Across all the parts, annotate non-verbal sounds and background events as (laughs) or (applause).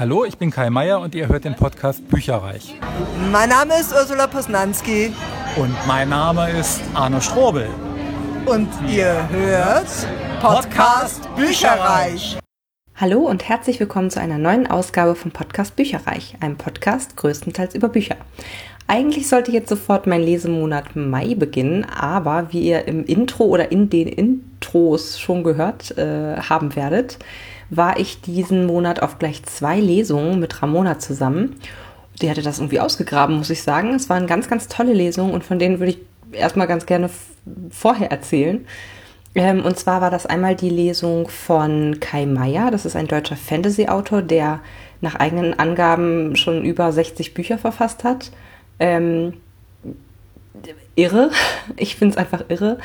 Hallo, ich bin Kai Meier und ihr hört den Podcast Bücherreich. Mein Name ist Ursula Posnanski. Und mein Name ist Arne Strobel. Und ihr hört Podcast Bücherreich. Hallo und herzlich willkommen zu einer neuen Ausgabe vom Podcast Bücherreich, einem Podcast größtenteils über Bücher. Eigentlich sollte jetzt sofort mein Lesemonat Mai beginnen, aber wie ihr im Intro oder in den Intros schon gehört äh, haben werdet, war ich diesen Monat auf gleich zwei Lesungen mit Ramona zusammen. Die hatte das irgendwie ausgegraben, muss ich sagen. Es waren ganz, ganz tolle Lesungen und von denen würde ich erstmal ganz gerne vorher erzählen. Ähm, und zwar war das einmal die Lesung von Kai Meier. Das ist ein deutscher Fantasy-Autor, der nach eigenen Angaben schon über 60 Bücher verfasst hat. Ähm, irre. Ich finde es einfach irre,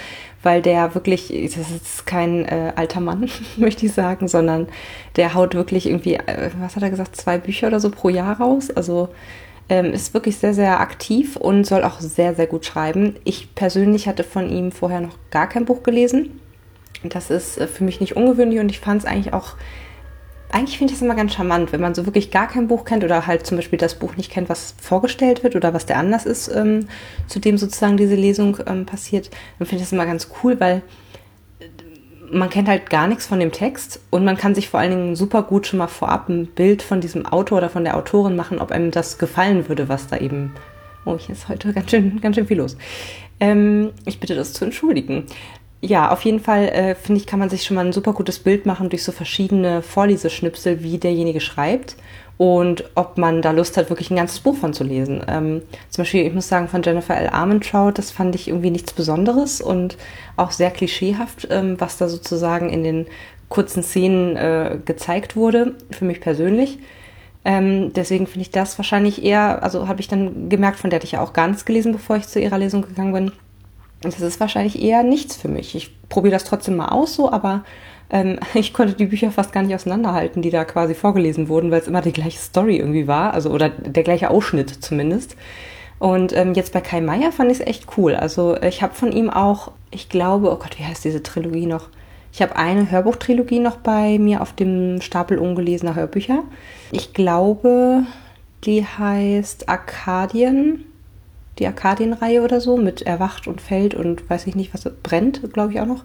weil der wirklich, das ist kein äh, alter Mann, (laughs) möchte ich sagen, sondern der haut wirklich irgendwie, äh, was hat er gesagt, zwei Bücher oder so pro Jahr raus. Also ähm, ist wirklich sehr, sehr aktiv und soll auch sehr, sehr gut schreiben. Ich persönlich hatte von ihm vorher noch gar kein Buch gelesen. Das ist äh, für mich nicht ungewöhnlich und ich fand es eigentlich auch eigentlich finde ich das immer ganz charmant, wenn man so wirklich gar kein Buch kennt oder halt zum Beispiel das Buch nicht kennt, was vorgestellt wird oder was der Anlass ist, ähm, zu dem sozusagen diese Lesung ähm, passiert, dann finde ich das immer ganz cool, weil äh, man kennt halt gar nichts von dem Text und man kann sich vor allen Dingen super gut schon mal vorab ein Bild von diesem Autor oder von der Autorin machen, ob einem das gefallen würde, was da eben. Oh, hier ist heute ganz schön, ganz schön viel los. Ähm, ich bitte das zu entschuldigen ja, auf jeden Fall äh, finde ich, kann man sich schon mal ein super gutes Bild machen durch so verschiedene Vorleseschnipsel, wie derjenige schreibt und ob man da Lust hat, wirklich ein ganzes Buch von zu lesen. Ähm, zum Beispiel, ich muss sagen, von Jennifer L. Armentrout, das fand ich irgendwie nichts Besonderes und auch sehr klischeehaft, ähm, was da sozusagen in den kurzen Szenen äh, gezeigt wurde, für mich persönlich. Ähm, deswegen finde ich das wahrscheinlich eher, also habe ich dann gemerkt, von der hatte ich ja auch nichts gelesen, bevor ich zu ihrer Lesung gegangen bin das ist wahrscheinlich eher nichts für mich. Ich probiere das trotzdem mal aus so, aber ähm, (laughs) ich konnte die Bücher fast gar nicht auseinanderhalten, die da quasi vorgelesen wurden, weil es immer die gleiche Story irgendwie war, also oder der gleiche Ausschnitt zumindest. Und ähm, jetzt bei Kai Meier fand ich es echt cool. Also ich habe von ihm auch, ich glaube, oh Gott, wie heißt diese Trilogie noch? Ich habe eine Hörbuchtrilogie noch bei mir auf dem Stapel ungelesener Hörbücher. Ich glaube, die heißt Arkadien die Arkadienreihe oder so mit Erwacht und Fällt und weiß ich nicht, was brennt, glaube ich auch noch.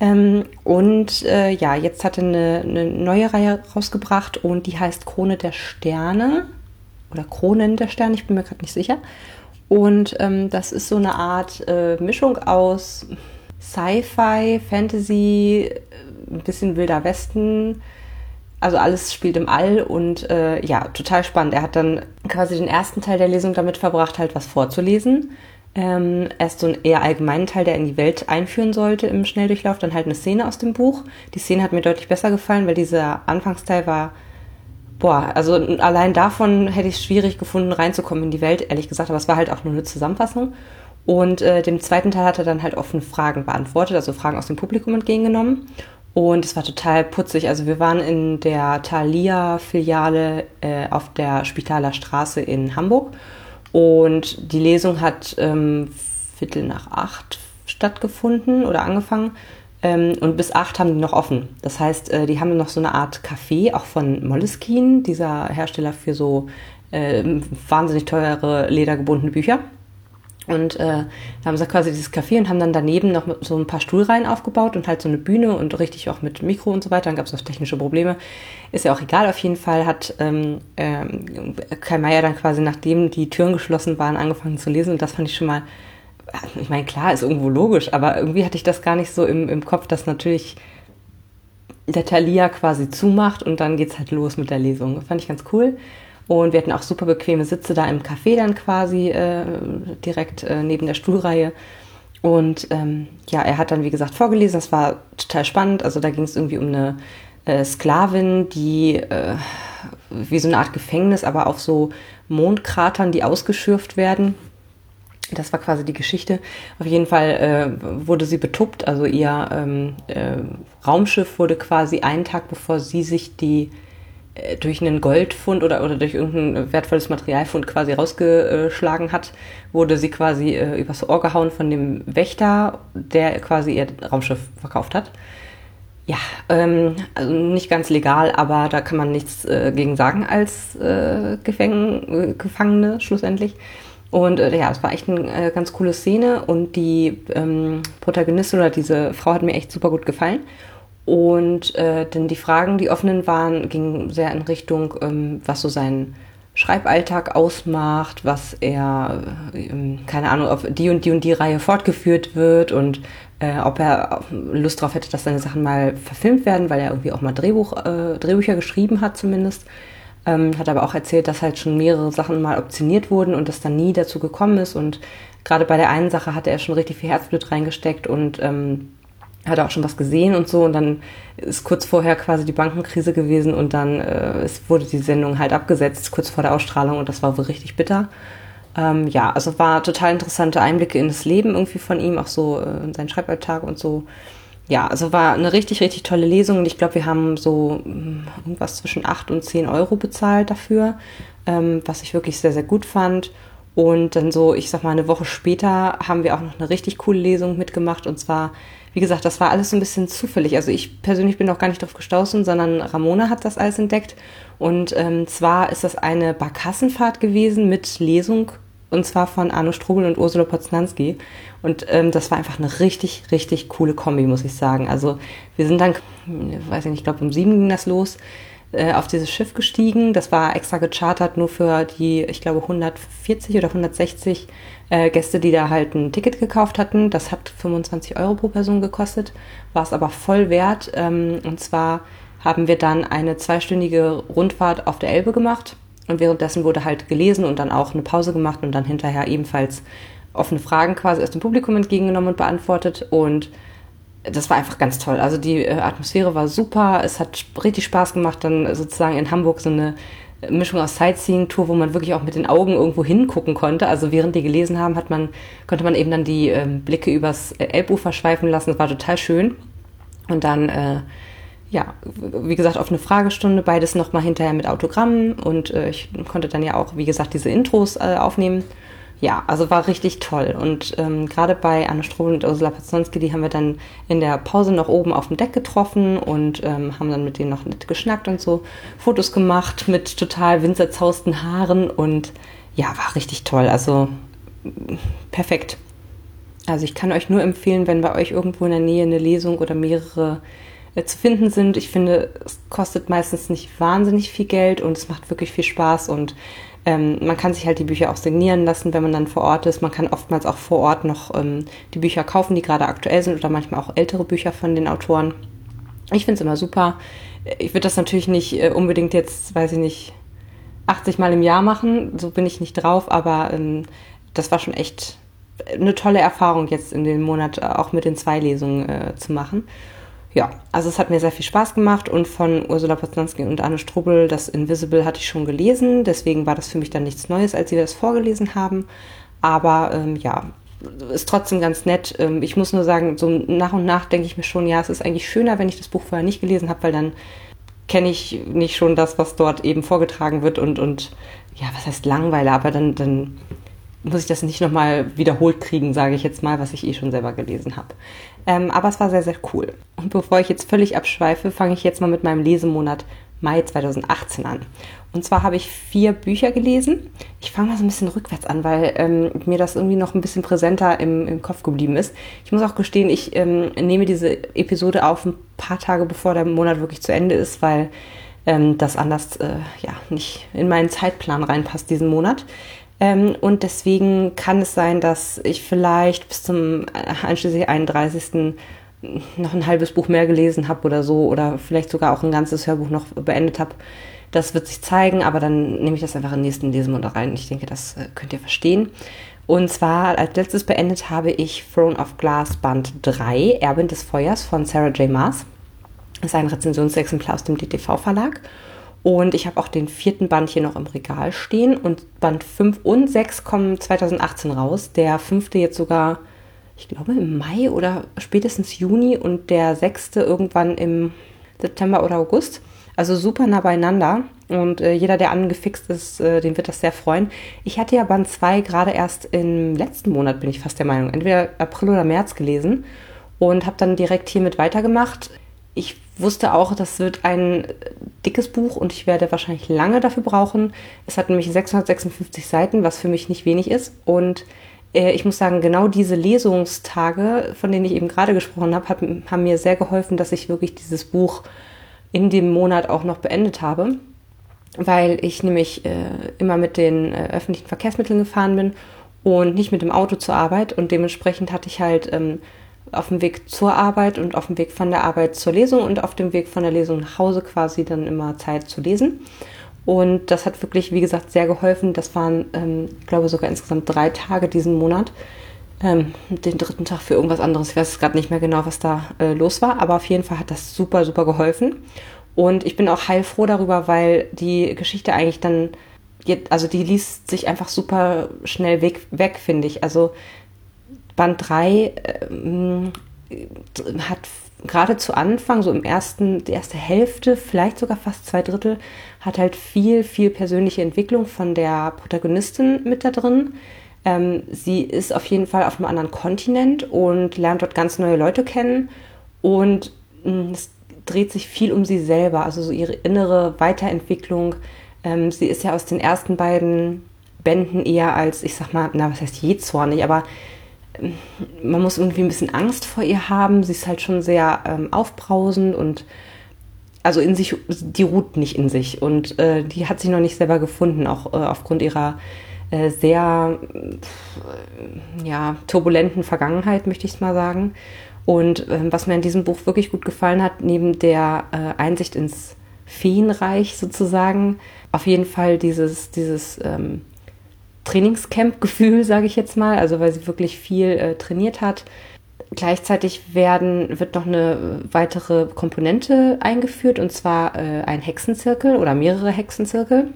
Ähm, und äh, ja, jetzt hat er eine, eine, neue Reihe rausgebracht und die heißt Krone der Sterne oder Kronen der Sterne, ich bin mir gerade nicht sicher. Und ähm, das ist so eine Art äh, Mischung aus Sci-Fi, Fantasy, äh, ein bisschen wilder Westen, also alles spielt im All und äh, ja, total spannend. Er hat dann quasi den ersten Teil der Lesung damit verbracht, halt was vorzulesen. Ähm, erst so einen eher allgemeinen Teil, der in die Welt einführen sollte im Schnelldurchlauf, dann halt eine Szene aus dem Buch. Die Szene hat mir deutlich besser gefallen, weil dieser Anfangsteil war, boah, also allein davon hätte ich es schwierig gefunden, reinzukommen in die Welt, ehrlich gesagt, aber es war halt auch nur eine Zusammenfassung. Und äh, dem zweiten Teil hat er dann halt offene Fragen beantwortet, also Fragen aus dem Publikum entgegengenommen. Und es war total putzig. Also wir waren in der Thalia-Filiale äh, auf der Spitaler Straße in Hamburg. Und die Lesung hat ähm, Viertel nach acht stattgefunden oder angefangen. Ähm, und bis acht haben die noch offen. Das heißt, äh, die haben noch so eine Art Café, auch von Moleskine, dieser Hersteller für so äh, wahnsinnig teure ledergebundene Bücher. Und äh, da haben sie quasi dieses Café und haben dann daneben noch so ein paar Stuhlreihen aufgebaut und halt so eine Bühne und richtig auch mit Mikro und so weiter. Dann gab es noch technische Probleme. Ist ja auch egal, auf jeden Fall hat ähm, ähm, Kai Meier dann quasi, nachdem die Türen geschlossen waren, angefangen zu lesen. Und das fand ich schon mal, ich meine, klar, ist irgendwo logisch, aber irgendwie hatte ich das gar nicht so im, im Kopf, dass natürlich der Thalia quasi zumacht und dann geht's halt los mit der Lesung. Fand ich ganz cool. Und wir hatten auch super bequeme Sitze da im Café dann quasi äh, direkt äh, neben der Stuhlreihe. Und ähm, ja, er hat dann, wie gesagt, vorgelesen. Das war total spannend. Also da ging es irgendwie um eine äh, Sklavin, die äh, wie so eine Art Gefängnis, aber auf so Mondkratern, die ausgeschürft werden. Das war quasi die Geschichte. Auf jeden Fall äh, wurde sie betuppt. Also ihr ähm, äh, Raumschiff wurde quasi einen Tag bevor sie sich die durch einen Goldfund oder, oder durch irgendein wertvolles Materialfund quasi rausgeschlagen hat, wurde sie quasi äh, übers Ohr gehauen von dem Wächter, der quasi ihr Raumschiff verkauft hat. Ja, ähm, also nicht ganz legal, aber da kann man nichts äh, gegen sagen als äh, Gefäng äh, Gefangene schlussendlich. Und äh, ja, es war echt eine äh, ganz coole Szene und die ähm, Protagonistin oder diese Frau hat mir echt super gut gefallen. Und äh, denn die Fragen, die offenen waren, gingen sehr in Richtung, ähm, was so sein Schreiballtag ausmacht, was er, ähm, keine Ahnung, ob die und die und die Reihe fortgeführt wird und äh, ob er Lust darauf hätte, dass seine Sachen mal verfilmt werden, weil er irgendwie auch mal Drehbuch, äh, Drehbücher geschrieben hat zumindest. Ähm, hat aber auch erzählt, dass halt schon mehrere Sachen mal optioniert wurden und das dann nie dazu gekommen ist. Und gerade bei der einen Sache hatte er schon richtig viel Herzblut reingesteckt und ähm, hat auch schon was gesehen und so. Und dann ist kurz vorher quasi die Bankenkrise gewesen und dann äh, es wurde die Sendung halt abgesetzt, kurz vor der Ausstrahlung und das war wohl richtig bitter. Ähm, ja, also war total interessante Einblicke in das Leben irgendwie von ihm, auch so äh, in seinen Schreiballtag und so. Ja, also war eine richtig, richtig tolle Lesung und ich glaube, wir haben so hm, irgendwas zwischen 8 und 10 Euro bezahlt dafür, ähm, was ich wirklich sehr, sehr gut fand. Und dann so, ich sag mal, eine Woche später haben wir auch noch eine richtig coole Lesung mitgemacht und zwar wie gesagt, das war alles so ein bisschen zufällig. Also ich persönlich bin auch gar nicht drauf gestoßen, sondern Ramona hat das alles entdeckt. Und ähm, zwar ist das eine Barkassenfahrt gewesen mit Lesung und zwar von Arno Strobel und Ursula Poznanski. Und ähm, das war einfach eine richtig, richtig coole Kombi, muss ich sagen. Also wir sind dann, weiß ich nicht, ich glaube um sieben ging das los, äh, auf dieses Schiff gestiegen. Das war extra gechartert nur für die, ich glaube, 140 oder 160 äh, Gäste, die da halt ein Ticket gekauft hatten. Das hat 25 Euro pro Person gekostet, war es aber voll wert. Ähm, und zwar haben wir dann eine zweistündige Rundfahrt auf der Elbe gemacht und währenddessen wurde halt gelesen und dann auch eine Pause gemacht und dann hinterher ebenfalls offene Fragen quasi aus dem Publikum entgegengenommen und beantwortet und das war einfach ganz toll. Also die äh, Atmosphäre war super. Es hat richtig Spaß gemacht, dann sozusagen in Hamburg so eine Mischung aus Sightseeing-Tour, wo man wirklich auch mit den Augen irgendwo hingucken konnte. Also während die gelesen haben, hat man, konnte man eben dann die äh, Blicke übers Elbufer schweifen lassen. Das war total schön. Und dann, äh, ja, wie gesagt, auf eine Fragestunde, beides nochmal hinterher mit Autogrammen. Und äh, ich konnte dann ja auch, wie gesagt, diese Intros äh, aufnehmen ja, also war richtig toll. Und ähm, gerade bei Anne Strobel und Ursula Paznonski, die haben wir dann in der Pause noch oben auf dem Deck getroffen und ähm, haben dann mit denen noch nett geschnackt und so Fotos gemacht mit total winzerzausten Haaren und ja, war richtig toll. Also perfekt. Also ich kann euch nur empfehlen, wenn bei euch irgendwo in der Nähe eine Lesung oder mehrere zu finden sind. Ich finde, es kostet meistens nicht wahnsinnig viel Geld und es macht wirklich viel Spaß und ähm, man kann sich halt die Bücher auch signieren lassen, wenn man dann vor Ort ist. Man kann oftmals auch vor Ort noch ähm, die Bücher kaufen, die gerade aktuell sind oder manchmal auch ältere Bücher von den Autoren. Ich finde es immer super. Ich würde das natürlich nicht äh, unbedingt jetzt, weiß ich nicht, 80 Mal im Jahr machen. So bin ich nicht drauf, aber ähm, das war schon echt eine tolle Erfahrung jetzt in dem Monat äh, auch mit den zwei Lesungen äh, zu machen ja, also es hat mir sehr viel Spaß gemacht und von Ursula Poznanski und Anne Strubel, das Invisible hatte ich schon gelesen, deswegen war das für mich dann nichts Neues, als sie das vorgelesen haben. Aber ähm, ja, ist trotzdem ganz nett. Ähm, ich muss nur sagen, so nach und nach denke ich mir schon, ja, es ist eigentlich schöner, wenn ich das Buch vorher nicht gelesen habe, weil dann kenne ich nicht schon das, was dort eben vorgetragen wird und, und ja, was heißt Langweile, aber dann, dann muss ich das nicht nochmal wiederholt kriegen, sage ich jetzt mal, was ich eh schon selber gelesen habe. Ähm, aber es war sehr, sehr cool. Und bevor ich jetzt völlig abschweife, fange ich jetzt mal mit meinem Lesemonat Mai 2018 an. Und zwar habe ich vier Bücher gelesen. Ich fange mal so ein bisschen rückwärts an, weil ähm, mir das irgendwie noch ein bisschen präsenter im, im Kopf geblieben ist. Ich muss auch gestehen, ich ähm, nehme diese Episode auf ein paar Tage bevor der Monat wirklich zu Ende ist, weil ähm, das anders äh, ja nicht in meinen Zeitplan reinpasst diesen Monat. Ähm, und deswegen kann es sein, dass ich vielleicht bis zum äh, einschließlich 31. noch ein halbes Buch mehr gelesen habe oder so oder vielleicht sogar auch ein ganzes Hörbuch noch beendet habe. Das wird sich zeigen, aber dann nehme ich das einfach in den nächsten Lesemonat rein. Ich denke, das äh, könnt ihr verstehen. Und zwar als letztes beendet habe ich Throne of Glass Band 3, Erbin des Feuers von Sarah J. Maas. Das ist ein Rezensionsexemplar aus dem DTV Verlag. Und ich habe auch den vierten Band hier noch im Regal stehen. Und Band 5 und 6 kommen 2018 raus. Der fünfte jetzt sogar, ich glaube, im Mai oder spätestens Juni und der sechste irgendwann im September oder August. Also super nah beieinander. Und äh, jeder, der angefixt ist, äh, den wird das sehr freuen. Ich hatte ja Band 2 gerade erst im letzten Monat, bin ich fast der Meinung, entweder April oder März gelesen und habe dann direkt hiermit weitergemacht ich wusste auch, das wird ein dickes Buch und ich werde wahrscheinlich lange dafür brauchen. Es hat nämlich 656 Seiten, was für mich nicht wenig ist. Und äh, ich muss sagen, genau diese Lesungstage, von denen ich eben gerade gesprochen habe, haben mir sehr geholfen, dass ich wirklich dieses Buch in dem Monat auch noch beendet habe, weil ich nämlich äh, immer mit den äh, öffentlichen Verkehrsmitteln gefahren bin und nicht mit dem Auto zur Arbeit und dementsprechend hatte ich halt ähm, auf dem Weg zur Arbeit und auf dem Weg von der Arbeit zur Lesung und auf dem Weg von der Lesung nach Hause quasi dann immer Zeit zu lesen. Und das hat wirklich, wie gesagt, sehr geholfen. Das waren, ähm, ich glaube, sogar insgesamt drei Tage diesen Monat. Ähm, den dritten Tag für irgendwas anderes. Ich weiß gerade nicht mehr genau, was da äh, los war, aber auf jeden Fall hat das super, super geholfen. Und ich bin auch heilfroh darüber, weil die Geschichte eigentlich dann, also die liest sich einfach super schnell weg, weg finde ich. Also Band 3 ähm, hat gerade zu Anfang, so im ersten, die erste Hälfte, vielleicht sogar fast zwei Drittel, hat halt viel, viel persönliche Entwicklung von der Protagonistin mit da drin. Ähm, sie ist auf jeden Fall auf einem anderen Kontinent und lernt dort ganz neue Leute kennen und mh, mm, es dreht sich viel um sie selber, also so ihre innere Weiterentwicklung. Ähm, sie ist ja aus den ersten beiden Bänden eher als, ich sag mal, na, was heißt je zornig, aber man muss irgendwie ein bisschen Angst vor ihr haben. Sie ist halt schon sehr ähm, aufbrausend und also in sich, die ruht nicht in sich und äh, die hat sich noch nicht selber gefunden, auch äh, aufgrund ihrer äh, sehr ja, turbulenten Vergangenheit, möchte ich es mal sagen. Und ähm, was mir in diesem Buch wirklich gut gefallen hat, neben der äh, Einsicht ins Feenreich sozusagen, auf jeden Fall dieses, dieses ähm, Trainingscamp-Gefühl, (laughs) sage ich jetzt mal, also weil sie wirklich viel äh, trainiert hat. Gleichzeitig werden, wird noch eine weitere Komponente eingeführt, und zwar äh, ein Hexenzirkel oder mehrere Hexenzirkel,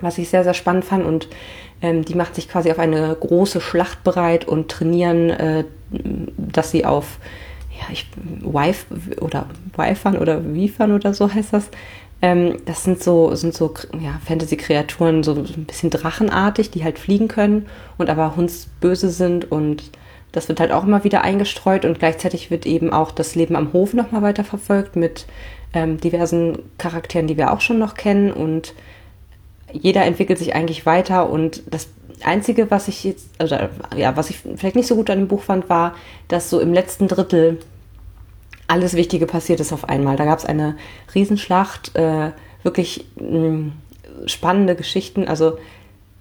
was ich sehr, sehr spannend fand. Und ähm, die macht sich quasi auf eine große Schlacht bereit und trainieren, äh, dass sie auf ja, ich, Wife oder Wifern oder Wiefern oder so heißt das, ähm, das sind so, sind so ja, Fantasy-Kreaturen, so, ein bisschen drachenartig, die halt fliegen können und aber hundsböse sind und das wird halt auch immer wieder eingestreut und gleichzeitig wird eben auch das Leben am Hof nochmal weiter verfolgt mit ähm, diversen Charakteren, die wir auch schon noch kennen und jeder entwickelt sich eigentlich weiter und das Einzige, was ich jetzt, also ja, was ich vielleicht nicht so gut an dem Buch fand, war, dass so im letzten Drittel alles Wichtige passiert ist auf einmal. Da gab es eine Riesenschlacht, äh, wirklich mh, mm, spannende Geschichten. Also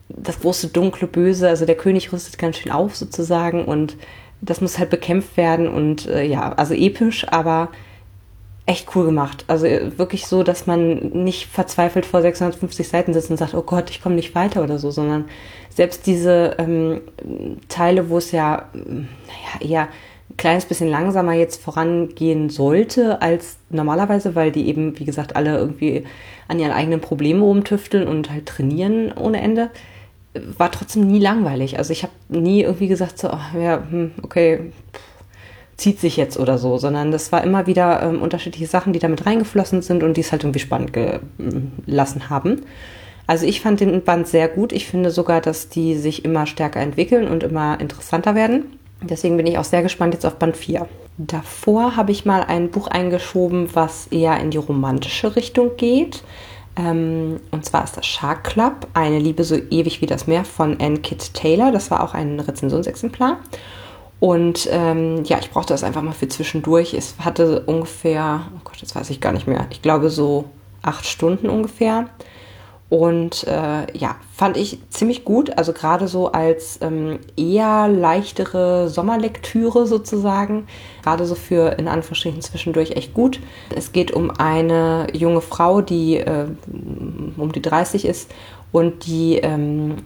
das große dunkle Böse, also der König rüstet ganz schön auf sozusagen und das muss halt bekämpft werden und äh, ja, also episch, aber echt cool gemacht. Also äh, wirklich so, dass man nicht verzweifelt vor 650 Seiten sitzt und sagt, oh Gott, ich komme nicht weiter oder so, sondern selbst diese ähm, Teile, wo es ja, naja, eher kleines bisschen langsamer jetzt vorangehen sollte als normalerweise, weil die eben, wie gesagt, alle irgendwie an ihren eigenen Problemen rumtüfteln und halt trainieren ohne Ende, war trotzdem nie langweilig. Also ich habe nie irgendwie gesagt, so, oh, ja, hm, okay, zieht sich jetzt oder so, sondern das war immer wieder ähm, unterschiedliche Sachen, die damit reingeflossen sind und die es halt irgendwie spannend gelassen haben. Also ich fand den Band sehr gut. Ich finde sogar, dass die sich immer stärker entwickeln und immer interessanter werden. Deswegen bin ich auch sehr gespannt jetzt auf Band 4. Davor habe ich mal ein Buch eingeschoben, was eher in die romantische Richtung geht. Ähm, und zwar ist das Shark Club, eine Liebe so ewig wie das Meer von Anne Kitt Taylor. Das war auch ein Rezensionsexemplar. Und ähm, ja, ich brauchte das einfach mal für zwischendurch. Es hatte ungefähr, oh Gott, das weiß ich gar nicht mehr, ich glaube so acht Stunden ungefähr. Und äh, ja, fand ich ziemlich gut. Also gerade so als ähm, eher leichtere Sommerlektüre sozusagen. Gerade so für in Anführungsstrichen zwischendurch echt gut. Es geht um eine junge Frau, die äh, um die 30 ist und die ähm,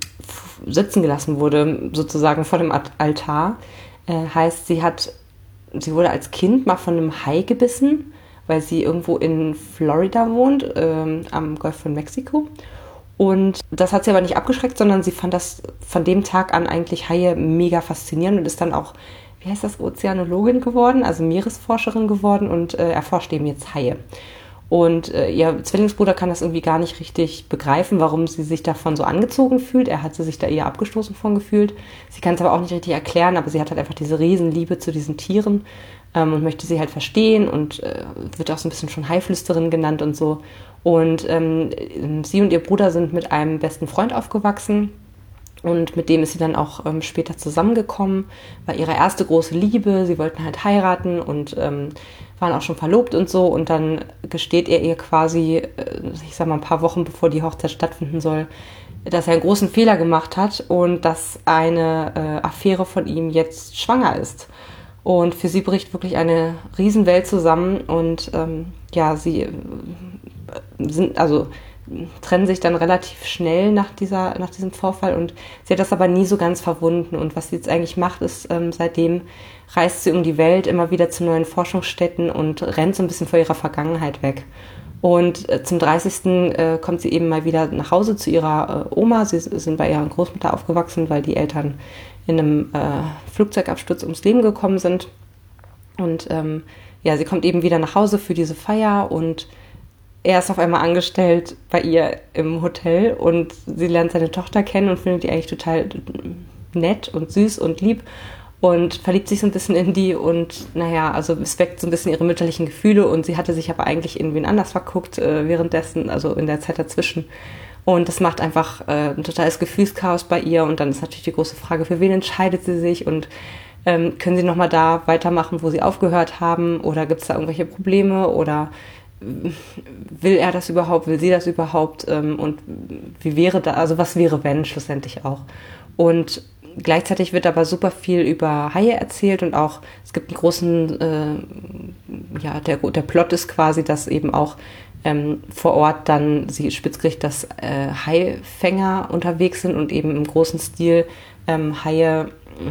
sitzen gelassen wurde, sozusagen vor dem Altar. Äh, heißt, sie hat, sie wurde als Kind mal von einem Hai gebissen weil sie irgendwo in Florida wohnt, ähm, am Golf von Mexiko. Und das hat sie aber nicht abgeschreckt, sondern sie fand das von dem Tag an eigentlich Haie mega faszinierend und ist dann auch, wie heißt das, Ozeanologin geworden, also Meeresforscherin geworden und äh, erforscht eben jetzt Haie. Und äh, ihr Zwillingsbruder kann das irgendwie gar nicht richtig begreifen, warum sie sich davon so angezogen fühlt. Er hat sie sich da eher abgestoßen von gefühlt. Sie kann es aber auch nicht richtig erklären, aber sie hat halt einfach diese Riesenliebe zu diesen Tieren ähm, und möchte sie halt verstehen und äh, wird auch so ein bisschen schon Haiflüsterin genannt und so. Und ähm, sie und ihr Bruder sind mit einem besten Freund aufgewachsen und mit dem ist sie dann auch ähm, später zusammengekommen, war ihre erste große Liebe. Sie wollten halt heiraten und ähm, waren auch schon verlobt und so. Und dann gesteht er ihr quasi, äh, ich sag mal ein paar Wochen bevor die Hochzeit stattfinden soll, dass er einen großen Fehler gemacht hat und dass eine äh, Affäre von ihm jetzt schwanger ist. Und für sie bricht wirklich eine Riesenwelt zusammen und ähm, ja, sie äh, sind, also trennen sich dann relativ schnell nach, dieser, nach diesem Vorfall und sie hat das aber nie so ganz verwunden. Und was sie jetzt eigentlich macht, ist, ähm, seitdem reist sie um die Welt immer wieder zu neuen Forschungsstätten und rennt so ein bisschen vor ihrer Vergangenheit weg. Und äh, zum 30. Äh, kommt sie eben mal wieder nach Hause zu ihrer äh, Oma. Sie sind bei ihrer Großmutter aufgewachsen, weil die Eltern in einem Flugzeugabsturz ums Leben gekommen sind. Und ähm, ja, sie kommt eben wieder nach Hause für diese Feier und er ist auf einmal angestellt bei ihr im Hotel und sie lernt seine Tochter kennen und findet die eigentlich total nett und süß und lieb und verliebt sich so ein bisschen in die und naja, also es weckt so ein bisschen ihre mütterlichen Gefühle und sie hatte sich aber eigentlich in wen anders verguckt äh, währenddessen, also in der Zeit dazwischen. Und das macht einfach äh, ein totales Gefühlschaos bei ihr und dann ist natürlich die große Frage, für wen entscheidet sie sich und ähm, können sie nochmal da weitermachen, wo sie aufgehört haben oder gibt es da irgendwelche Probleme oder will er das überhaupt, will sie das überhaupt ähm, und wie wäre da, also was wäre wenn schlussendlich auch. Und gleichzeitig wird aber super viel über Haie erzählt und auch es gibt einen großen, äh, ja, der, der Plot ist quasi, dass eben auch ähm, vor Ort dann sie spitz kriegt, dass äh, Haifänger unterwegs sind und eben im großen Stil ähm, Haie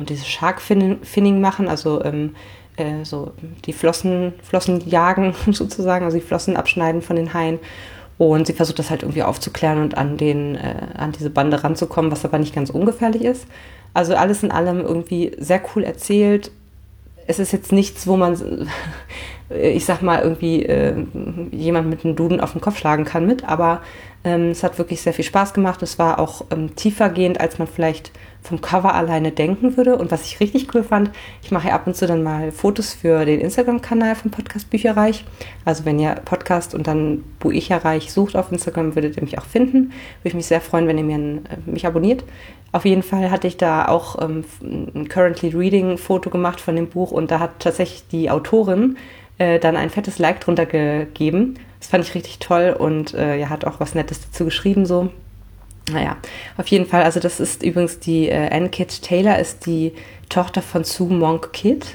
dieses Shark Finning machen, also ähm, äh, so die Flossen, Flossen jagen (laughs) sozusagen, also die Flossen abschneiden von den Haien. Und sie versucht das halt irgendwie aufzuklären und an, den, äh, an diese Bande ranzukommen, was aber nicht ganz ungefährlich ist. Also alles in allem irgendwie sehr cool erzählt. Es ist jetzt nichts, wo man, (laughs) ich sag mal, irgendwie äh, jemand mit einem Duden auf den Kopf schlagen kann mit, aber ähm, es hat wirklich sehr viel Spaß gemacht. Es war auch ähm, tiefergehend, als man vielleicht vom Cover alleine denken würde. Und was ich richtig cool fand, ich mache ja ab und zu dann mal Fotos für den Instagram-Kanal vom Podcast Bücherreich. Also wenn ihr Podcast und dann Bücherreich sucht auf Instagram, würdet ihr mich auch finden. Würde ich mich sehr freuen, wenn ihr mir ein, äh, mich abonniert. Auf jeden Fall hatte ich da auch ähm, ein Currently Reading Foto gemacht von dem Buch und da hat tatsächlich die Autorin äh, dann ein fettes Like drunter gegeben. Das fand ich richtig toll und äh, ja, hat auch was Nettes dazu geschrieben so. Naja, auf jeden Fall, also das ist übrigens die äh, Anne Kit Taylor, ist die Tochter von Sue Monk Kid.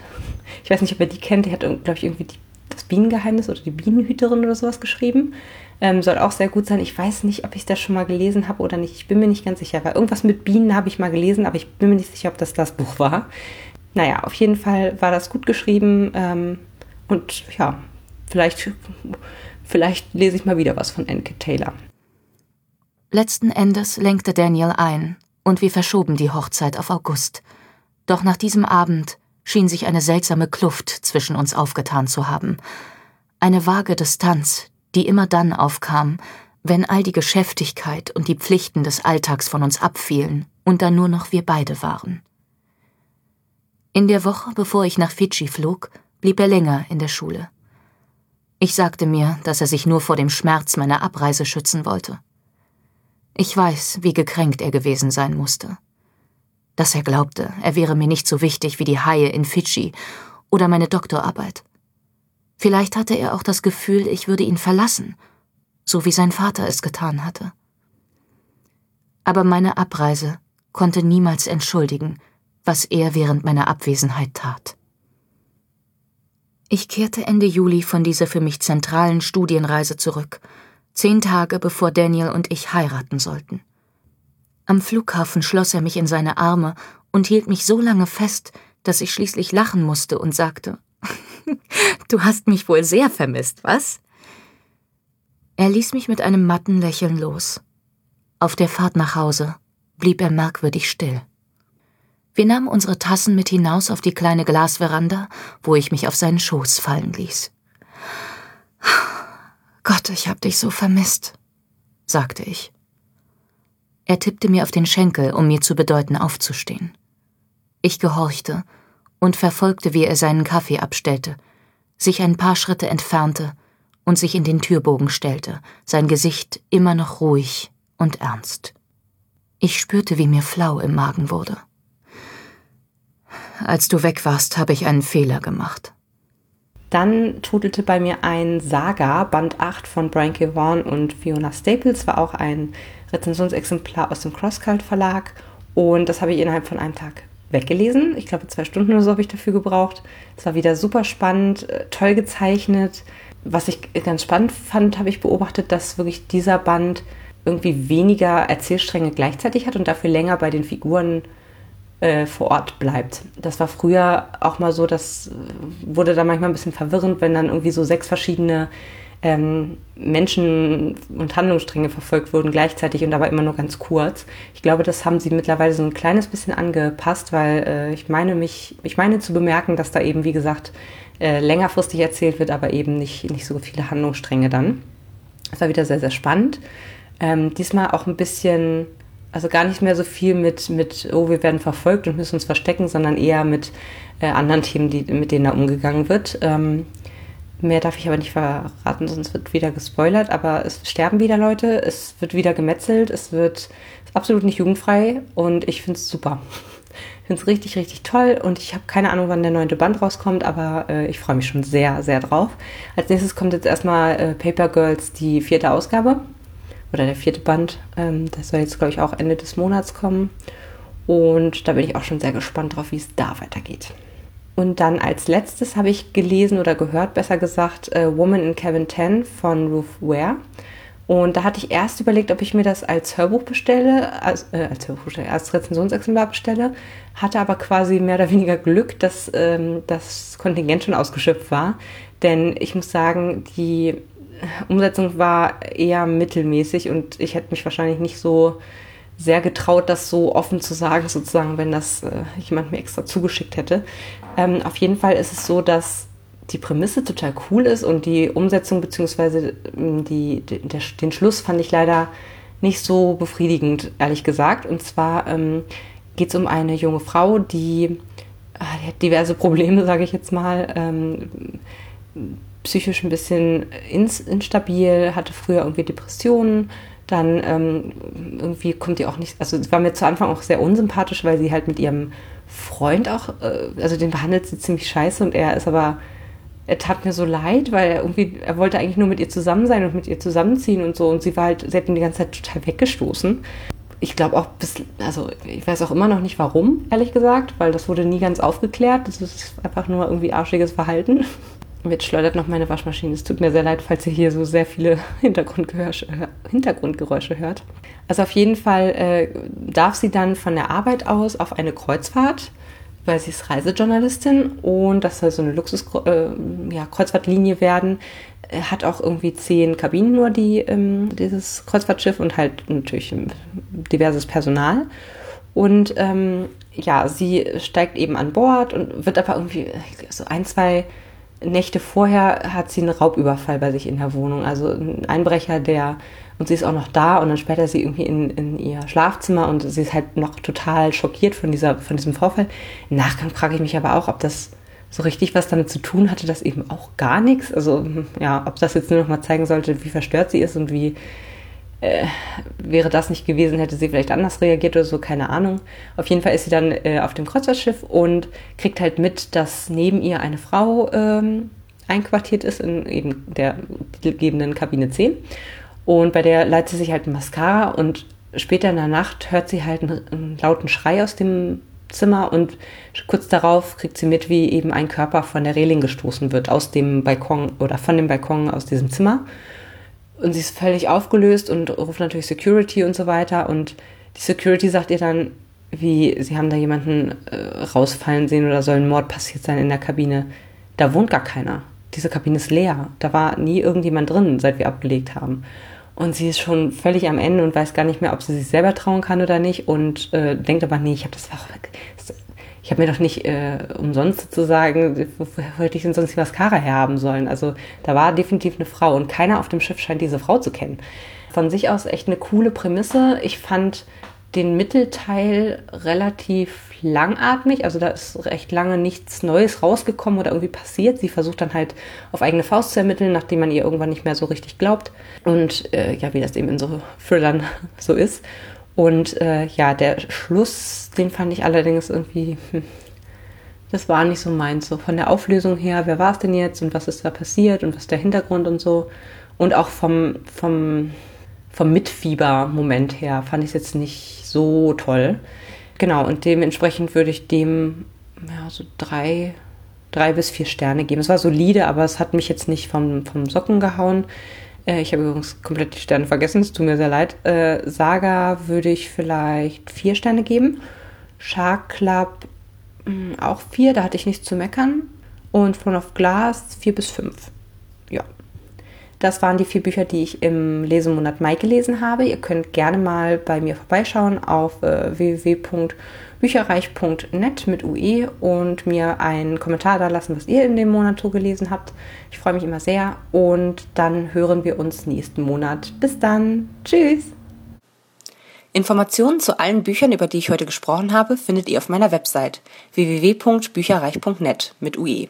Ich weiß nicht, ob ihr die kennt, die hat, glaube ich, irgendwie die, das Bienengeheimnis oder die Bienenhüterin oder sowas geschrieben. Ähm, soll auch sehr gut sein. Ich weiß nicht, ob ich das schon mal gelesen habe oder nicht. Ich bin mir nicht ganz sicher, weil irgendwas mit Bienen habe ich mal gelesen, aber ich bin mir nicht sicher, ob das das Buch war. Naja, auf jeden Fall war das gut geschrieben ähm, und ja, vielleicht, vielleicht lese ich mal wieder was von Anne Taylor. Letzten Endes lenkte Daniel ein, und wir verschoben die Hochzeit auf August. Doch nach diesem Abend schien sich eine seltsame Kluft zwischen uns aufgetan zu haben. Eine vage Distanz, die immer dann aufkam, wenn all die Geschäftigkeit und die Pflichten des Alltags von uns abfielen und dann nur noch wir beide waren. In der Woche, bevor ich nach Fidschi flog, blieb er länger in der Schule. Ich sagte mir, dass er sich nur vor dem Schmerz meiner Abreise schützen wollte. Ich weiß, wie gekränkt er gewesen sein musste. Dass er glaubte, er wäre mir nicht so wichtig wie die Haie in Fidschi oder meine Doktorarbeit. Vielleicht hatte er auch das Gefühl, ich würde ihn verlassen, so wie sein Vater es getan hatte. Aber meine Abreise konnte niemals entschuldigen, was er während meiner Abwesenheit tat. Ich kehrte Ende Juli von dieser für mich zentralen Studienreise zurück zehn Tage bevor Daniel und ich heiraten sollten. Am Flughafen schloss er mich in seine Arme und hielt mich so lange fest, dass ich schließlich lachen musste und sagte, (laughs) Du hast mich wohl sehr vermisst, was? Er ließ mich mit einem matten Lächeln los. Auf der Fahrt nach Hause blieb er merkwürdig still. Wir nahmen unsere Tassen mit hinaus auf die kleine Glasveranda, wo ich mich auf seinen Schoß fallen ließ. Gott, ich hab dich so vermisst, sagte ich. Er tippte mir auf den Schenkel, um mir zu bedeuten, aufzustehen. Ich gehorchte und verfolgte, wie er seinen Kaffee abstellte, sich ein paar Schritte entfernte und sich in den Türbogen stellte, sein Gesicht immer noch ruhig und ernst. Ich spürte, wie mir flau im Magen wurde. Als du weg warst, habe ich einen Fehler gemacht. Dann trudelte bei mir ein Saga, Band 8 von Brian K. Vaughan und Fiona Staples, war auch ein Rezensionsexemplar aus dem Crosscult Verlag und das habe ich innerhalb von einem Tag weggelesen. Ich glaube, zwei Stunden oder so habe ich dafür gebraucht. Es war wieder super spannend, äh, toll gezeichnet. Was ich ganz spannend fand, habe ich beobachtet, dass wirklich dieser Band irgendwie weniger Erzählstränge gleichzeitig hat und dafür länger bei den Figuren äh, vor Ort bleibt. Das war früher auch mal so, das wurde da manchmal ein bisschen verwirrend, wenn dann irgendwie so sechs verschiedene ähm, Menschen und Handlungsstränge verfolgt wurden gleichzeitig und aber immer nur ganz kurz. Ich glaube, das haben sie mittlerweile so ein kleines bisschen angepasst, weil äh, ich meine mich, ich meine zu bemerken, dass da eben, wie gesagt, äh, längerfristig erzählt wird, aber eben nicht, nicht so viele Handlungsstränge dann. Das war wieder sehr, sehr spannend. Ähm, diesmal auch ein bisschen, also gar nicht mehr so viel mit, mit, oh, wir werden verfolgt und müssen uns verstecken, sondern eher mit äh, anderen Themen, die, mit denen da umgegangen wird. Ähm, Mehr darf ich aber nicht verraten, sonst wird wieder gespoilert. Aber es sterben wieder Leute, es wird wieder gemetzelt, es wird absolut nicht jugendfrei und ich finde es super. (laughs) Ich finde es richtig, richtig toll und ich habe keine Ahnung, wann der neunte Band rauskommt, aber äh, ich freue mich schon sehr, sehr drauf. Als nächstes kommt jetzt erstmal äh, Paper Girls, die vierte Ausgabe oder der vierte Band. Ähm, das soll jetzt, glaube ich, auch Ende des Monats kommen. Und da bin ich auch schon sehr gespannt drauf, wie es da weitergeht. Und dann als letztes habe ich gelesen oder gehört, besser gesagt, äh, Woman in Cabin 10 von Ruth Ware. Und da hatte ich erst überlegt, ob ich mir das als Hörbuch bestelle, als, äh, als, Hörbuch bestelle, als Rezensionsexemplar bestelle, hatte aber quasi mehr oder weniger Glück, dass ähm, das Kontingent schon ausgeschöpft war. Denn ich muss sagen, die Umsetzung war eher mittelmäßig und ich hätte mich wahrscheinlich nicht so sehr getraut, das so offen zu sagen, sozusagen, wenn das äh, jemand mir extra zugeschickt hätte. Ähm, auf jeden Fall ist es so, dass die Prämisse total cool ist und die Umsetzung bzw. Ähm, den Schluss fand ich leider nicht so befriedigend, ehrlich gesagt. Und zwar ähm, geht es um eine junge Frau, die, ah, die hat diverse Probleme, (laughs) sage ich jetzt mal. Ähm, psychisch ein bisschen ins, instabil, hatte früher irgendwie Depressionen, dann ähm, irgendwie kommt die auch nicht, also es war mir zu Anfang auch sehr unsympathisch, weil sie halt mit ihrem Freund auch, äh, also den behandelt sie ziemlich scheiße und er ist aber, er tat mir so leid, weil er irgendwie, er wollte eigentlich nur mit ihr zusammen sein und mit ihr zusammenziehen und so und sie war halt, sie hat ihn die ganze Zeit total weggestoßen. Ich glaube auch bis, also ich weiß auch immer noch nicht warum, ehrlich gesagt, weil das wurde nie ganz aufgeklärt. Das ist einfach nur irgendwie arschiges Verhalten. Jetzt schleudert noch meine Waschmaschine. Es tut mir sehr leid, falls ihr hier so sehr viele (laughs) Hintergrundgeräusche, hört. Also auf jeden Fall äh, darf sie dann von der Arbeit aus auf eine Kreuzfahrt, weil sie ist Reisejournalistin und das soll so eine Luxus-Kreuzfahrtlinie äh, ja, werden. Hat auch irgendwie zehn Kabinen nur, die, ähm, dieses Kreuzfahrtschiff und halt natürlich diverses Personal. Und ähm, ja, sie steigt eben an Bord und wird aber irgendwie so ein, zwei Nächte vorher hat sie einen Raubüberfall bei sich in der Wohnung. Also ein Einbrecher, der, und sie ist auch noch da und dann sperrt er sie irgendwie in, in ihr Schlafzimmer und sie ist halt noch total schockiert von, dieser, von diesem Vorfall. Im Nachgang frage ich mich aber auch, ob das so richtig was damit zu tun hatte, dass eben auch gar nichts. Also ja, ob das jetzt nur noch mal zeigen sollte, wie verstört sie ist und wie äh, wäre das nicht gewesen, hätte sie vielleicht anders reagiert oder so, keine Ahnung. Auf jeden Fall ist sie dann äh, auf dem Kreuzfahrtschiff und kriegt halt mit, dass neben ihr eine Frau ähm, einquartiert ist in eben der gegebenen Kabine 10. Und bei der leitet sie sich halt Mascara und später in der Nacht hört sie halt einen, einen lauten Schrei aus dem Zimmer und kurz darauf kriegt sie mit, wie eben ein Körper von der Reling gestoßen wird aus dem Balkon oder von dem Balkon aus diesem Zimmer. Und sie ist völlig aufgelöst und ruft natürlich Security und so weiter. Und die Security sagt ihr dann, wie, sie haben da jemanden äh, rausfallen sehen oder soll ein Mord passiert sein in der Kabine. Da wohnt gar keiner. Diese Kabine ist leer. Da war nie irgendjemand drin, seit wir abgelegt haben. Und sie ist schon völlig am Ende und weiß gar nicht mehr, ob sie sich selber trauen kann oder nicht. Und äh, denkt aber, nee, ich habe das, ich habe mir doch nicht äh, umsonst sozusagen, woher wollte ich denn sonst die Mascara herhaben sollen? Also da war definitiv eine Frau und keiner auf dem Schiff scheint diese Frau zu kennen. Von sich aus echt eine coole Prämisse. Ich fand den Mittelteil relativ langatmig, also da ist recht lange nichts Neues rausgekommen oder irgendwie passiert. Sie versucht dann halt auf eigene Faust zu ermitteln, nachdem man ihr irgendwann nicht mehr so richtig glaubt. Und äh, ja, wie das eben in so Thrillern (laughs) so ist. Und äh, ja, der Schluss, den fand ich allerdings irgendwie, hm, das war nicht so meins. So von der Auflösung her, wer war es denn jetzt und was ist da passiert und was ist der Hintergrund und so. Und auch vom, vom, vom Mitfieber-Moment her fand ich es jetzt nicht so toll. Genau, und dementsprechend würde ich dem ja, so drei, drei bis vier Sterne geben. Es war solide, aber es hat mich jetzt nicht vom, vom Socken gehauen. Äh, ich habe übrigens komplett die Sterne vergessen, es tut mir sehr leid. Äh, Saga würde ich vielleicht vier Sterne geben. Shark Club mh, hm, auch vier, da hatte ich nichts zu meckern. Und Throne of Glass vier bis fünf. Ja. Das waren die vier Bücher, die ich im Lesemonat Mai gelesen habe. Ihr könnt gerne mal bei mir vorbeischauen auf äh, www.bücherreich.net mit UE und mir einen Kommentar da lassen, was ihr in dem Monat so gelesen habt. Ich freue mich immer sehr und dann hören wir uns nächsten Monat. Bis dann. Tschüss. Informationen zu allen Büchern, über die ich heute gesprochen habe, findet ihr auf meiner Website www.bücherreich.net mit UE.